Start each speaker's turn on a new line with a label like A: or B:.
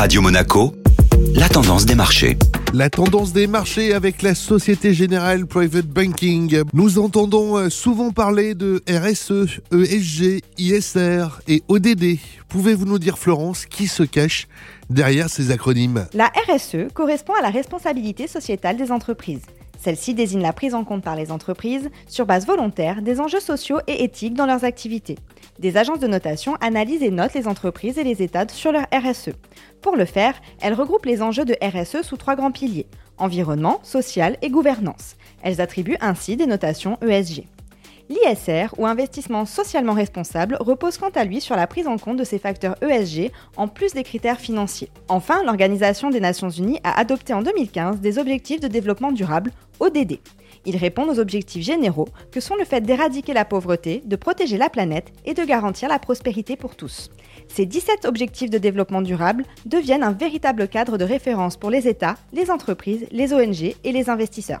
A: Radio Monaco, la tendance des marchés.
B: La tendance des marchés avec la Société Générale Private Banking. Nous entendons euh, souvent parler de RSE, ESG, ISR et ODD. Pouvez-vous nous dire, Florence, qui se cache derrière ces acronymes?
C: La RSE correspond à la responsabilité sociétale des entreprises. Celle-ci désigne la prise en compte par les entreprises, sur base volontaire, des enjeux sociaux et éthiques dans leurs activités. Des agences de notation analysent et notent les entreprises et les États sur leur RSE. Pour le faire, elles regroupent les enjeux de RSE sous trois grands piliers environnement, social et gouvernance. Elles attribuent ainsi des notations ESG. L'ISR, ou investissement socialement responsable, repose quant à lui sur la prise en compte de ces facteurs ESG en plus des critères financiers. Enfin, l'Organisation des Nations Unies a adopté en 2015 des objectifs de développement durable, ODD. Ils répondent aux objectifs généraux que sont le fait d'éradiquer la pauvreté, de protéger la planète et de garantir la prospérité pour tous. Ces 17 objectifs de développement durable deviennent un véritable cadre de référence pour les États, les entreprises, les ONG et les investisseurs.